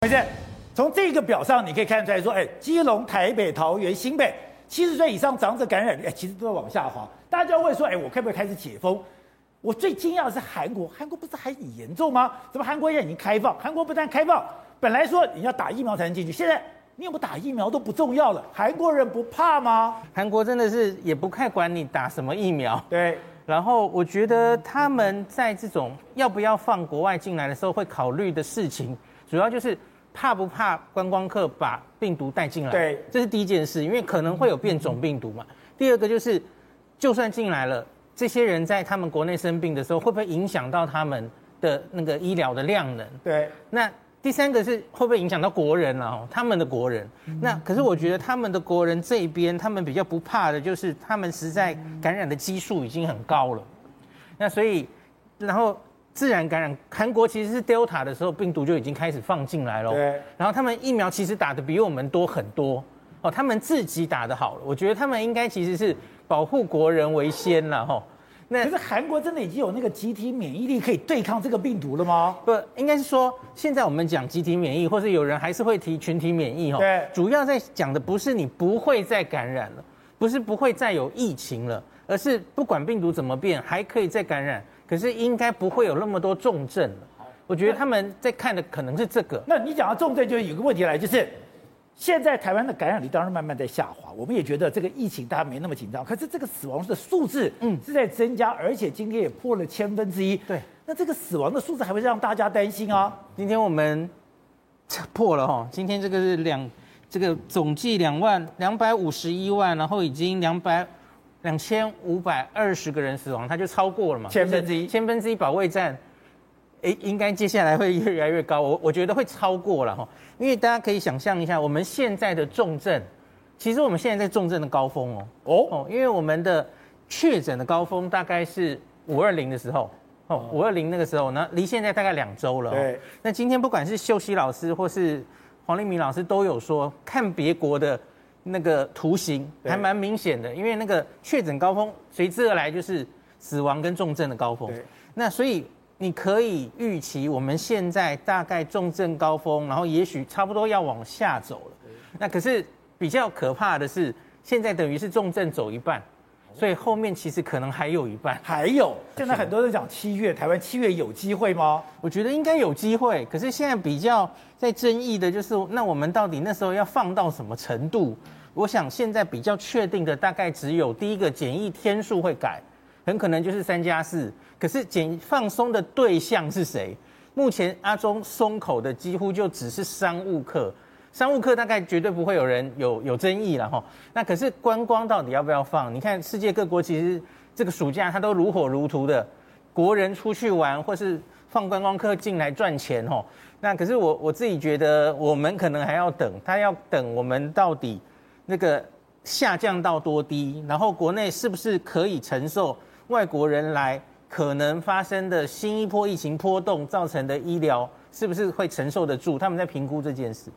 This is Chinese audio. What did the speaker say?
而且从这个表上你可以看出来说，哎，基隆、台北、桃园、新北，七十岁以上长者感染率，哎，其实都在往下滑。大家就要问说，哎，我可不可以开始解封？我最惊讶的是韩国，韩国不是还很严重吗？怎么韩国现在已经开放？韩国不但开放，本来说你要打疫苗才能进去，现在你有没有打疫苗都不重要了。韩国人不怕吗？韩国真的是也不太管你打什么疫苗。对。然后我觉得他们在这种要不要放国外进来的时候，会考虑的事情，主要就是怕不怕观光客把病毒带进来。对，这是第一件事，因为可能会有变种病毒嘛。第二个就是，就算进来了。这些人在他们国内生病的时候，会不会影响到他们的那个医疗的量能？对。那第三个是会不会影响到国人了？哦，他们的国人。那可是我觉得他们的国人这一边，他们比较不怕的就是他们实在感染的基数已经很高了。那所以，然后自然感染，韩国其实是 Delta 的时候，病毒就已经开始放进来了。对。然后他们疫苗其实打的比我们多很多哦，他们自己打的好了。我觉得他们应该其实是。保护国人为先了哈，那可是韩国真的已经有那个集体免疫力可以对抗这个病毒了吗？不，应该是说现在我们讲集体免疫，或是有人还是会提群体免疫哈。对，主要在讲的不是你不会再感染了，不是不会再有疫情了，而是不管病毒怎么变，还可以再感染，可是应该不会有那么多重症了。我觉得他们在看的可能是这个。那你讲到重症，就有个问题来，就是。现在台湾的感染率当然慢慢在下滑，我们也觉得这个疫情大家没那么紧张。可是这个死亡的数字，嗯，是在增加，而且今天也破了千分之一。对，那这个死亡的数字还会让大家担心啊？今天我们破了哈，今天这个是两，这个总计两万两百五十一万，然后已经两百两千五百二十个人死亡，它就超过了嘛？千分之一，千分之一保卫战。诶，应该接下来会越来越高，我我觉得会超过了哈，因为大家可以想象一下，我们现在的重症，其实我们现在在重症的高峰哦哦，因为我们的确诊的高峰大概是五二零的时候哦，五二零那个时候呢，离现在大概两周了。对，那今天不管是秀熙老师或是黄立明老师都有说，看别国的那个图形还蛮明显的，因为那个确诊高峰随之而来就是死亡跟重症的高峰，那所以。你可以预期，我们现在大概重症高峰，然后也许差不多要往下走了。那可是比较可怕的是，现在等于是重症走一半，所以后面其实可能还有一半。还有，现在很多人讲七月，台湾七月有机会吗？我觉得应该有机会。可是现在比较在争议的就是，那我们到底那时候要放到什么程度？我想现在比较确定的大概只有第一个检疫天数会改。很可能就是三加四，可是减放松的对象是谁？目前阿中松口的几乎就只是商务客，商务客大概绝对不会有人有有争议了哈。那可是观光到底要不要放？你看世界各国其实这个暑假它都如火如荼的，国人出去玩或是放观光客进来赚钱哈。那可是我我自己觉得我们可能还要等，他要等我们到底那个下降到多低，然后国内是不是可以承受？外国人来可能发生的新一波疫情波动造成的医疗，是不是会承受得住？他们在评估这件事。